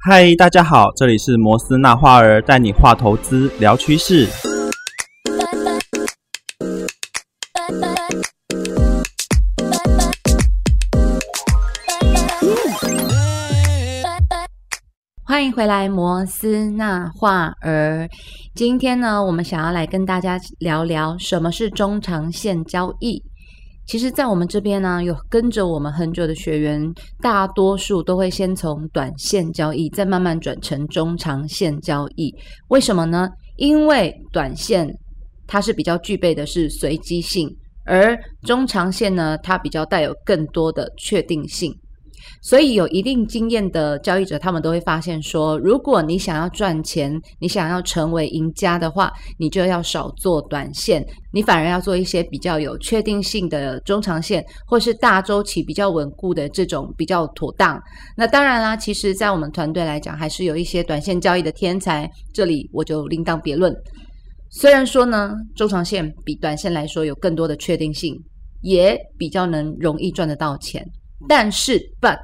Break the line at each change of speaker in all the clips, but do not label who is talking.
嗨，大家好，这里是摩斯那花儿带你画投资聊趋势。
欢迎回来，摩斯那画儿。今天呢，我们想要来跟大家聊聊什么是中长线交易。其实，在我们这边呢，有跟着我们很久的学员，大多数都会先从短线交易，再慢慢转成中长线交易。为什么呢？因为短线它是比较具备的是随机性，而中长线呢，它比较带有更多的确定性。所以有一定经验的交易者，他们都会发现说，如果你想要赚钱，你想要成为赢家的话，你就要少做短线，你反而要做一些比较有确定性的中长线，或是大周期比较稳固的这种比较妥当。那当然啦，其实，在我们团队来讲，还是有一些短线交易的天才，这里我就另当别论。虽然说呢，中长线比短线来说有更多的确定性，也比较能容易赚得到钱。但是，but，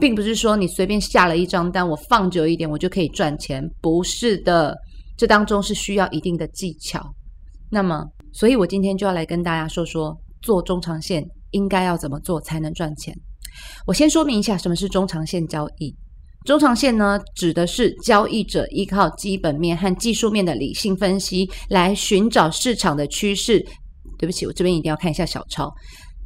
并不是说你随便下了一张单，我放久一点，我就可以赚钱，不是的。这当中是需要一定的技巧。那么，所以我今天就要来跟大家说说，做中长线应该要怎么做才能赚钱。我先说明一下什么是中长线交易。中长线呢，指的是交易者依靠基本面和技术面的理性分析，来寻找市场的趋势。对不起，我这边一定要看一下小抄。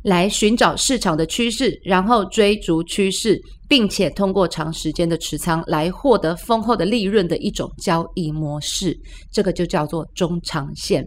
来寻找市场的趋势，然后追逐趋势，并且通过长时间的持仓来获得丰厚的利润的一种交易模式，这个就叫做中长线。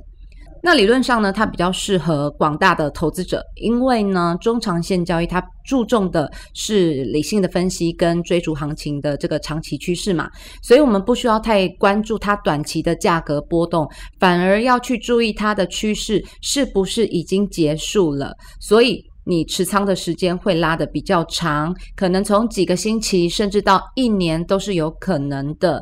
那理论上呢，它比较适合广大的投资者，因为呢，中长线交易它注重的是理性的分析跟追逐行情的这个长期趋势嘛，所以我们不需要太关注它短期的价格波动，反而要去注意它的趋势是不是已经结束了，所以你持仓的时间会拉的比较长，可能从几个星期甚至到一年都是有可能的。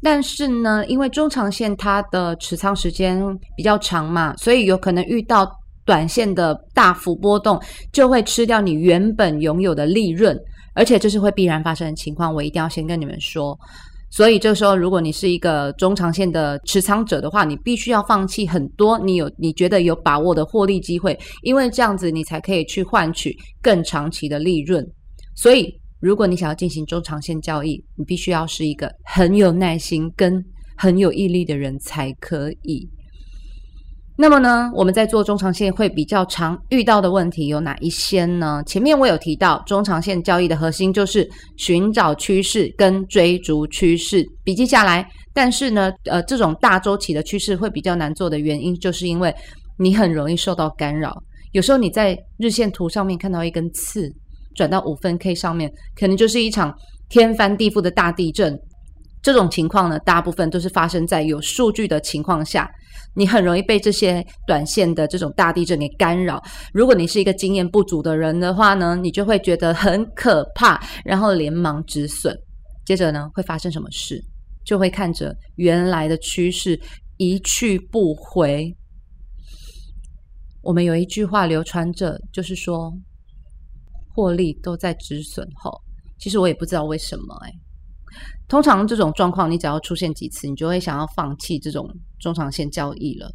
但是呢，因为中长线它的持仓时间比较长嘛，所以有可能遇到短线的大幅波动，就会吃掉你原本拥有的利润，而且这是会必然发生的情况。我一定要先跟你们说，所以这时候如果你是一个中长线的持仓者的话，你必须要放弃很多你有你觉得有把握的获利机会，因为这样子你才可以去换取更长期的利润。所以。如果你想要进行中长线交易，你必须要是一个很有耐心跟很有毅力的人才可以。那么呢，我们在做中长线会比较常遇到的问题有哪一些呢？前面我有提到，中长线交易的核心就是寻找趋势跟追逐趋势，笔记下来。但是呢，呃，这种大周期的趋势会比较难做的原因，就是因为你很容易受到干扰。有时候你在日线图上面看到一根刺。转到五分 K 上面，可能就是一场天翻地覆的大地震。这种情况呢，大部分都是发生在有数据的情况下，你很容易被这些短线的这种大地震给干扰。如果你是一个经验不足的人的话呢，你就会觉得很可怕，然后连忙止损。接着呢，会发生什么事？就会看着原来的趋势一去不回。我们有一句话流传着，就是说。获利都在止损后，其实我也不知道为什么哎。通常这种状况，你只要出现几次，你就会想要放弃这种中长线交易了。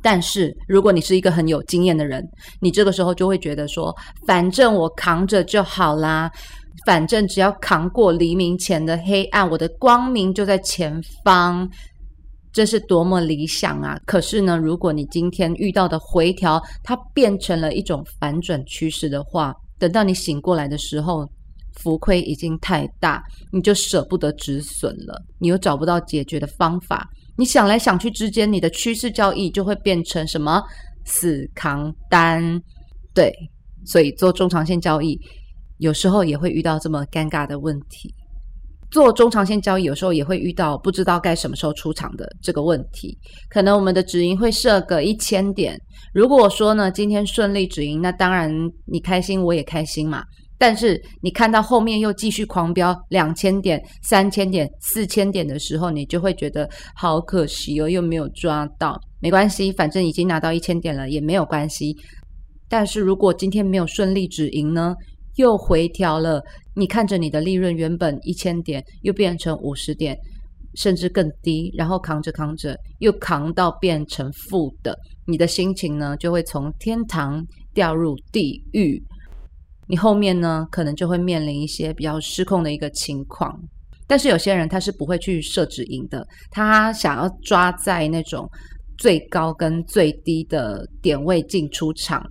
但是如果你是一个很有经验的人，你这个时候就会觉得说，反正我扛着就好啦，反正只要扛过黎明前的黑暗，我的光明就在前方。这是多么理想啊！可是呢，如果你今天遇到的回调，它变成了一种反转趋势的话，等到你醒过来的时候，浮亏已经太大，你就舍不得止损了。你又找不到解决的方法，你想来想去之间，你的趋势交易就会变成什么死扛单。对，所以做中长线交易，有时候也会遇到这么尴尬的问题。做中长线交易，有时候也会遇到不知道该什么时候出场的这个问题。可能我们的止盈会设个一千点。如果说呢，今天顺利止盈，那当然你开心，我也开心嘛。但是你看到后面又继续狂飙两千点、三千点、四千点的时候，你就会觉得好可惜哦，又没有抓到。没关系，反正已经拿到一千点了，也没有关系。但是如果今天没有顺利止盈呢？又回调了。你看着你的利润原本一千点，又变成五十点，甚至更低，然后扛着扛着，又扛到变成负的，你的心情呢，就会从天堂掉入地狱。你后面呢，可能就会面临一些比较失控的一个情况。但是有些人他是不会去设止盈的，他想要抓在那种最高跟最低的点位进出场。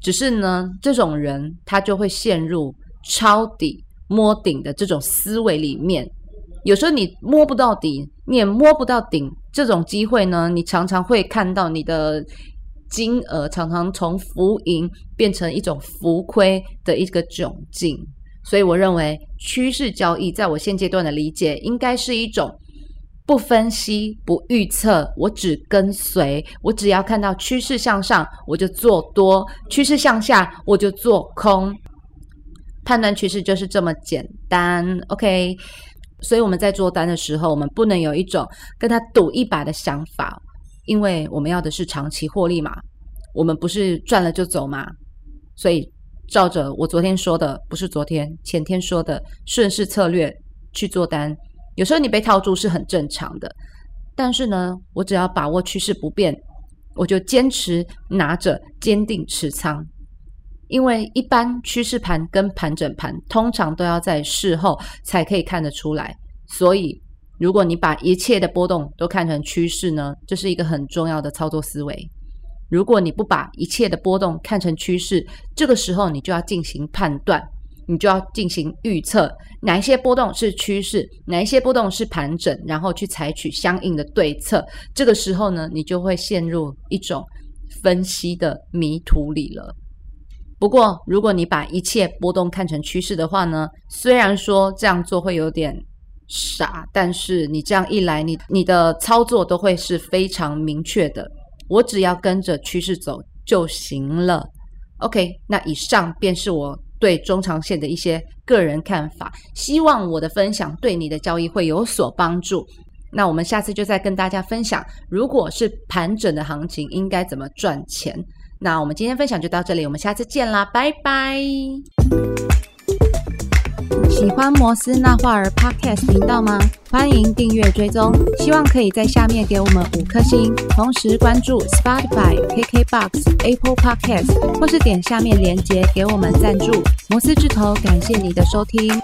只是呢，这种人他就会陷入抄底摸顶的这种思维里面。有时候你摸不到底，你也摸不到顶，这种机会呢，你常常会看到你的金额常常从浮盈变成一种浮亏的一个窘境。所以我认为趋势交易，在我现阶段的理解，应该是一种不分析、不预测，我只跟随，我只要看到趋势向上，我就做多；趋势向下，我就做空。判断趋势就是这么简单，OK。所以我们在做单的时候，我们不能有一种跟他赌一把的想法，因为我们要的是长期获利嘛，我们不是赚了就走嘛，所以。照着我昨天说的，不是昨天前天说的顺势策略去做单，有时候你被套住是很正常的。但是呢，我只要把握趋势不变，我就坚持拿着坚定持仓。因为一般趋势盘跟盘整盘通常都要在事后才可以看得出来，所以如果你把一切的波动都看成趋势呢，这是一个很重要的操作思维。如果你不把一切的波动看成趋势，这个时候你就要进行判断，你就要进行预测，哪一些波动是趋势，哪一些波动是盘整，然后去采取相应的对策。这个时候呢，你就会陷入一种分析的迷途里了。不过，如果你把一切波动看成趋势的话呢，虽然说这样做会有点傻，但是你这样一来，你你的操作都会是非常明确的。我只要跟着趋势走就行了。OK，那以上便是我对中长线的一些个人看法。希望我的分享对你的交易会有所帮助。那我们下次就再跟大家分享，如果是盘整的行情，应该怎么赚钱。那我们今天分享就到这里，我们下次见啦，拜拜。喜欢摩斯那画儿 Podcast 频道吗？欢迎订阅追踪，希望可以在下面给我们五颗星，同时关注 Spotify、KKBox、Apple Podcast，或是点下面链接给我们赞助。摩斯巨头，感谢你的收听。